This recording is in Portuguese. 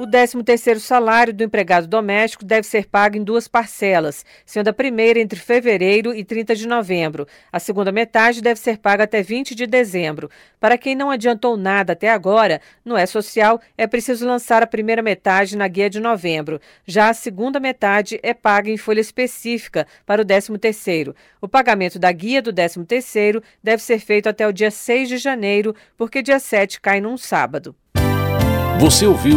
O 13º salário do empregado doméstico deve ser pago em duas parcelas, sendo a primeira entre fevereiro e 30 de novembro. A segunda metade deve ser paga até 20 de dezembro. Para quem não adiantou nada até agora, no E-Social é preciso lançar a primeira metade na guia de novembro. Já a segunda metade é paga em folha específica para o 13º. O pagamento da guia do 13º deve ser feito até o dia 6 de janeiro, porque dia 7 cai num sábado. Você ouviu